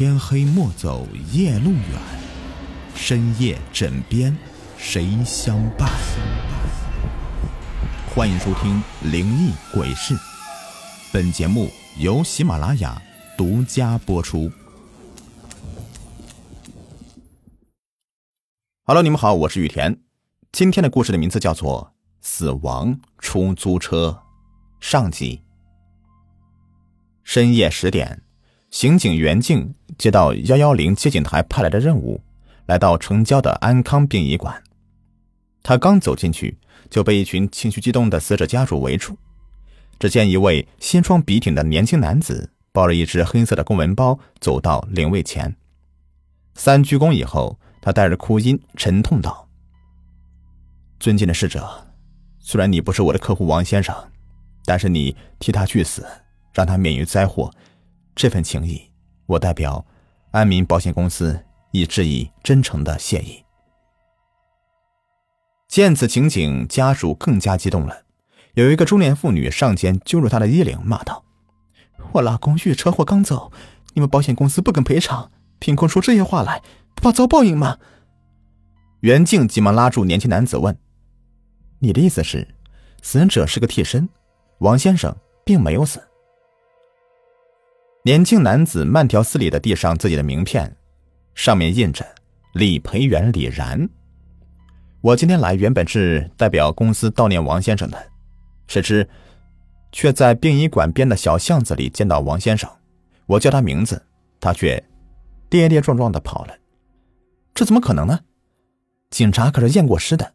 天黑莫走夜路远，深夜枕边谁相伴？欢迎收听《灵异鬼事》，本节目由喜马拉雅独家播出。Hello，你们好，我是雨田。今天的故事的名字叫做《死亡出租车》上集。深夜十点。刑警袁静接到幺幺零接警台派来的任务，来到城郊的安康殡仪馆。他刚走进去，就被一群情绪激动的死者家属围住。只见一位西装笔挺的年轻男子抱着一只黑色的公文包走到灵位前，三鞠躬以后，他带着哭音沉痛道：“尊敬的逝者，虽然你不是我的客户王先生，但是你替他去死，让他免于灾祸。”这份情谊，我代表安民保险公司以致以真诚的谢意。见此情景，家属更加激动了。有一个中年妇女上前揪住他的衣领，骂道：“我老公遇车祸刚走，你们保险公司不肯赔偿，凭空说这些话来，不怕遭报应吗？”袁静急忙拉住年轻男子问：“你的意思是，死者是个替身，王先生并没有死？”年轻男子慢条斯理的递上自己的名片，上面印着“李培元李然”。我今天来原本是代表公司悼念王先生的，谁知却在殡仪馆边的小巷子里见到王先生。我叫他名字，他却跌跌撞撞的跑了。这怎么可能呢？警察可是验过尸的，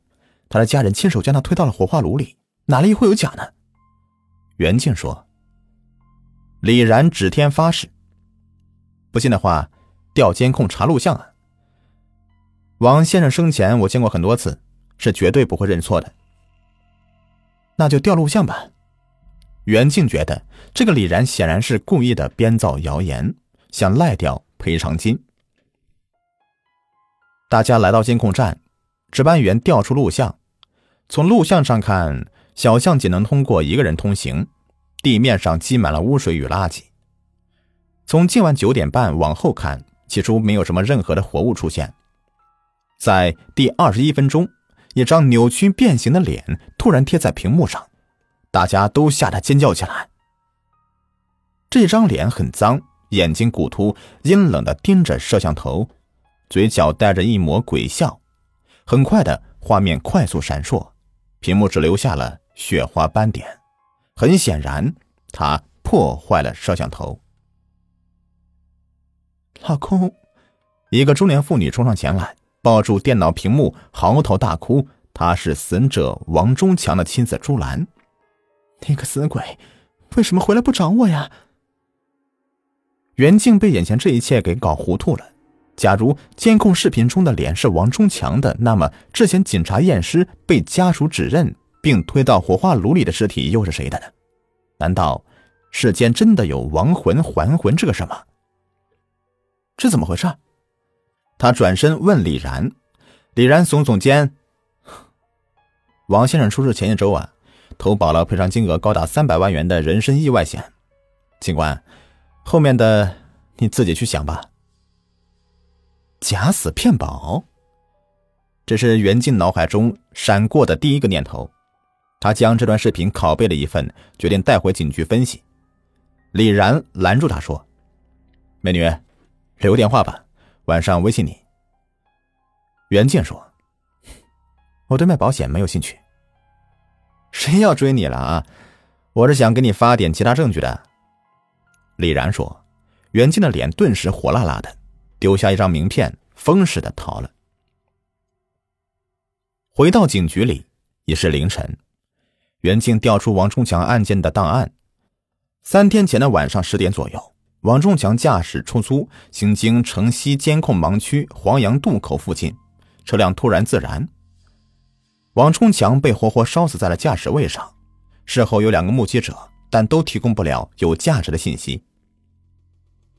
他的家人亲手将他推到了火化炉里，哪里会有假呢？袁静说。李然指天发誓：“不信的话，调监控查录像啊！王先生生前我见过很多次，是绝对不会认错的。那就调录像吧。”袁静觉得这个李然显然是故意的编造谣言，想赖掉赔偿金。大家来到监控站，值班员调出录像，从录像上看，小巷仅能通过一个人通行。地面上积满了污水与垃圾。从今晚九点半往后看，起初没有什么任何的活物出现。在第二十一分钟，一张扭曲变形的脸突然贴在屏幕上，大家都吓得尖叫起来。这张脸很脏，眼睛骨突，阴冷的盯着摄像头，嘴角带着一抹鬼笑。很快的画面快速闪烁，屏幕只留下了雪花斑点。很显然，他破坏了摄像头。老公，一个中年妇女冲上前来，抱住电脑屏幕，嚎啕大哭。她是死者王忠强的妻子朱兰。那个死鬼，为什么回来不找我呀？袁静被眼前这一切给搞糊涂了。假如监控视频中的脸是王忠强的，那么之前警察验尸被家属指认。并推到火化炉里的尸体又是谁的呢？难道世间真的有亡魂还魂这个什么？这怎么回事？他转身问李然，李然耸耸肩：“王先生出事前一周啊，投保了赔偿金额高达三百万元的人身意外险。警官，后面的你自己去想吧。”假死骗保，这是袁静脑海中闪过的第一个念头。他将这段视频拷贝了一份，决定带回警局分析。李然拦住他说：“美女，留个电话吧，晚上微信你。”袁静说：“我对卖保险没有兴趣。”谁要追你了啊？我是想给你发点其他证据的。李然说：“袁静的脸顿时火辣辣的，丢下一张名片，疯似的逃了。”回到警局里，已是凌晨。袁静调出王忠强案件的档案。三天前的晚上十点左右，王忠强驾驶出租行经城西监控盲区黄杨渡口附近，车辆突然自燃，王忠强被活活烧死在了驾驶位上。事后有两个目击者，但都提供不了有价值的信息。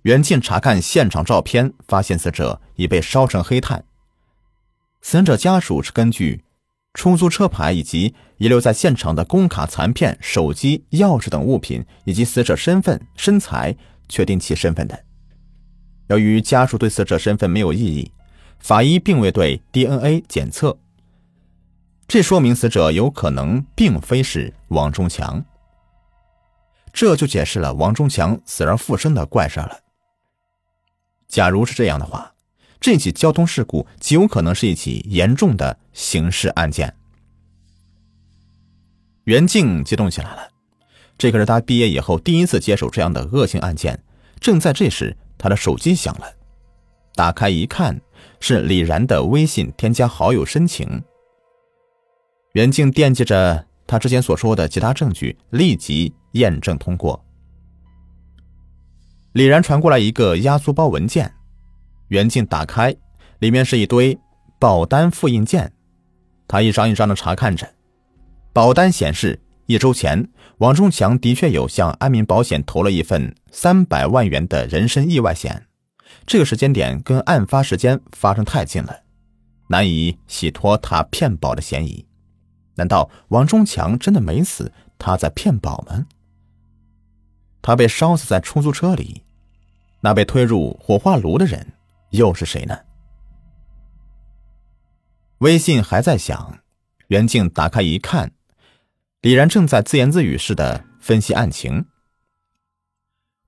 袁静查看现场照片，发现死者已被烧成黑炭。死者家属是根据。出租车牌以及遗留在现场的工卡残片、手机、钥匙等物品，以及死者身份、身材，确定其身份的。由于家属对死者身份没有异议，法医并未对 DNA 检测，这说明死者有可能并非是王中强。这就解释了王中强死而复生的怪事了。假如是这样的话，这起交通事故极有可能是一起严重的刑事案件。袁静激动起来了，这可是他毕业以后第一次接手这样的恶性案件。正在这时，他的手机响了，打开一看，是李然的微信添加好友申请。袁静惦记着他之前所说的其他证据，立即。验证通过。李然传过来一个压缩包文件，袁静打开，里面是一堆保单复印件。他一张一张的查看着，保单显示，一周前王忠强的确有向安民保险投了一份三百万元的人身意外险。这个时间点跟案发时间发生太近了，难以洗脱他骗保的嫌疑。难道王忠强真的没死？他在骗保吗？他被烧死在出租车里，那被推入火化炉的人又是谁呢？微信还在响，袁静打开一看，李然正在自言自语似的分析案情。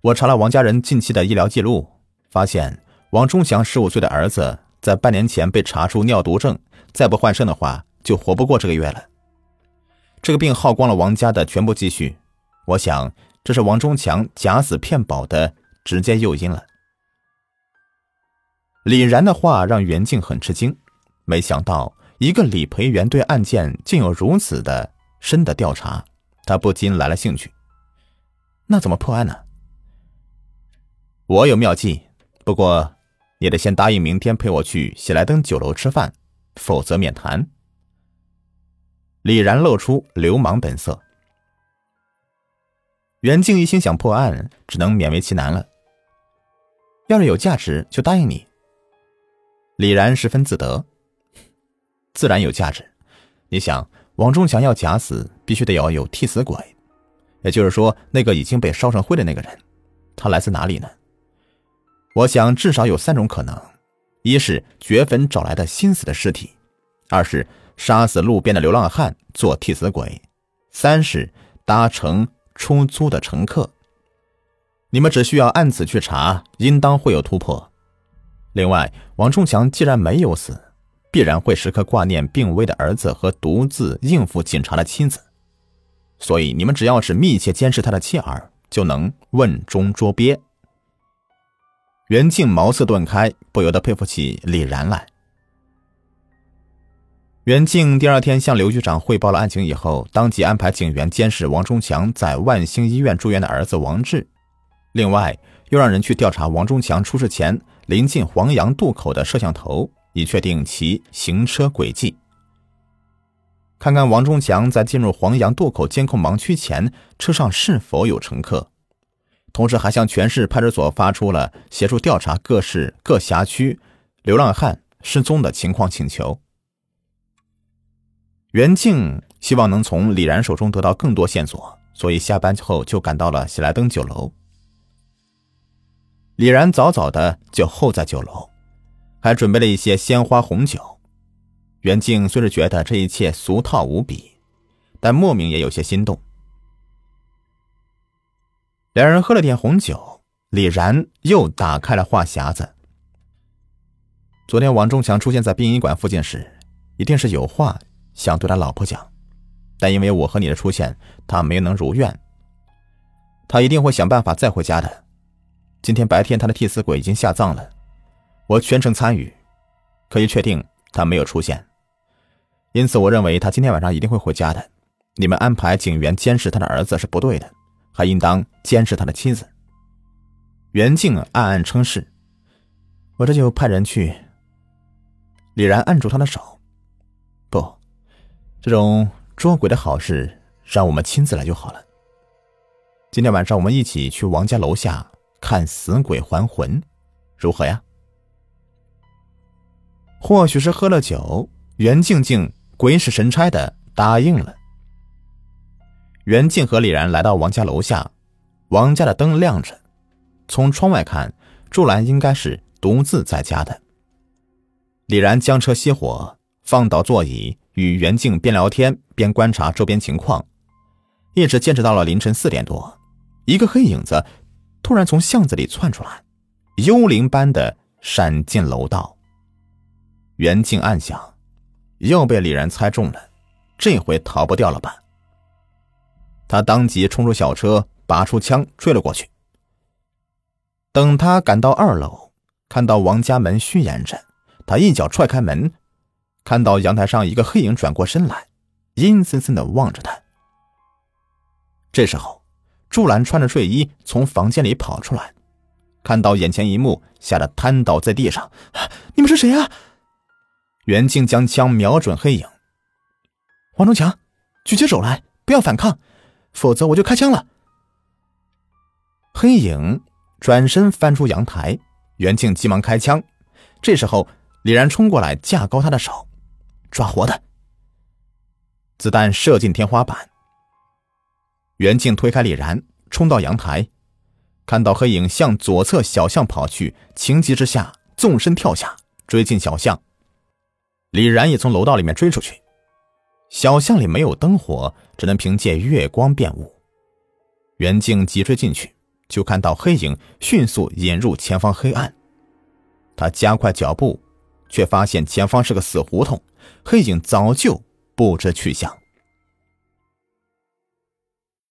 我查了王家人近期的医疗记录，发现王忠祥十五岁的儿子在半年前被查出尿毒症，再不换肾的话，就活不过这个月了。这个病耗光了王家的全部积蓄，我想。这是王忠强假死骗保的直接诱因了。李然的话让袁静很吃惊，没想到一个理赔员对案件竟有如此的深的调查，他不禁来了兴趣。那怎么破案呢？我有妙计，不过你得先答应明天陪我去喜来登酒楼吃饭，否则免谈。李然露出流氓本色。袁静一心想破案，只能勉为其难了。要是有价值，就答应你。李然十分自得，自然有价值。你想，王忠强要假死，必须得要有替死鬼，也就是说，那个已经被烧成灰的那个人，他来自哪里呢？我想至少有三种可能：一是掘坟找来的新死的尸体；二是杀死路边的流浪汉做替死鬼；三是搭乘。出租的乘客，你们只需要按此去查，应当会有突破。另外，王忠强既然没有死，必然会时刻挂念病危的儿子和独自应付警察的妻子，所以你们只要是密切监视他的妻儿，就能瓮中捉鳖。袁静茅塞顿开，不由得佩服起李然来。袁静第二天向刘局长汇报了案情以后，当即安排警员监视王忠强在万兴医院住院的儿子王志，另外又让人去调查王忠强出事前临近黄杨渡口的摄像头，以确定其行车轨迹。看看王忠强在进入黄杨渡口监控盲区前车上是否有乘客，同时还向全市派出所发出了协助调查各市各辖区流浪汉失踪的情况请求。袁静希望能从李然手中得到更多线索，所以下班后就赶到了喜来登酒楼。李然早早的就候在酒楼，还准备了一些鲜花红酒。袁静虽是觉得这一切俗套无比，但莫名也有些心动。两人喝了点红酒，李然又打开了话匣子。昨天王忠强出现在殡仪馆附近时，一定是有话。想对他老婆讲，但因为我和你的出现，他没能如愿。他一定会想办法再回家的。今天白天他的替死鬼已经下葬了，我全程参与，可以确定他没有出现。因此，我认为他今天晚上一定会回家的。你们安排警员监视他的儿子是不对的，还应当监视他的妻子。袁静暗暗称是，我这就派人去。李然按住他的手，不。这种捉鬼的好事，让我们亲自来就好了。今天晚上我们一起去王家楼下看死鬼还魂，如何呀？或许是喝了酒，袁静静鬼使神差的答应了。袁静和李然来到王家楼下，王家的灯亮着，从窗外看，朱兰应该是独自在家的。李然将车熄火，放倒座椅，与袁静边聊天边观察周边情况，一直坚持到了凌晨四点多。一个黑影子突然从巷子里窜出来，幽灵般的闪进楼道。袁静暗想，又被李然猜中了，这回逃不掉了吧？他当即冲出小车，拔出枪追了过去。等他赶到二楼，看到王家门虚掩着，他一脚踹开门，看到阳台上一个黑影转过身来，阴森森的望着他。这时候，祝兰穿着睡衣从房间里跑出来，看到眼前一幕，吓得瘫倒在地上。你们是谁啊？袁静将枪瞄准黑影。王中强，举起手来，不要反抗，否则我就开枪了。黑影。转身翻出阳台，袁静急忙开枪。这时候，李然冲过来，架高他的手，抓活的。子弹射进天花板。袁静推开李然，冲到阳台，看到黑影向左侧小巷跑去，情急之下纵身跳下，追进小巷。李然也从楼道里面追出去。小巷里没有灯火，只能凭借月光辨物。袁静急追进去。就看到黑影迅速引入前方黑暗，他加快脚步，却发现前方是个死胡同，黑影早就不知去向。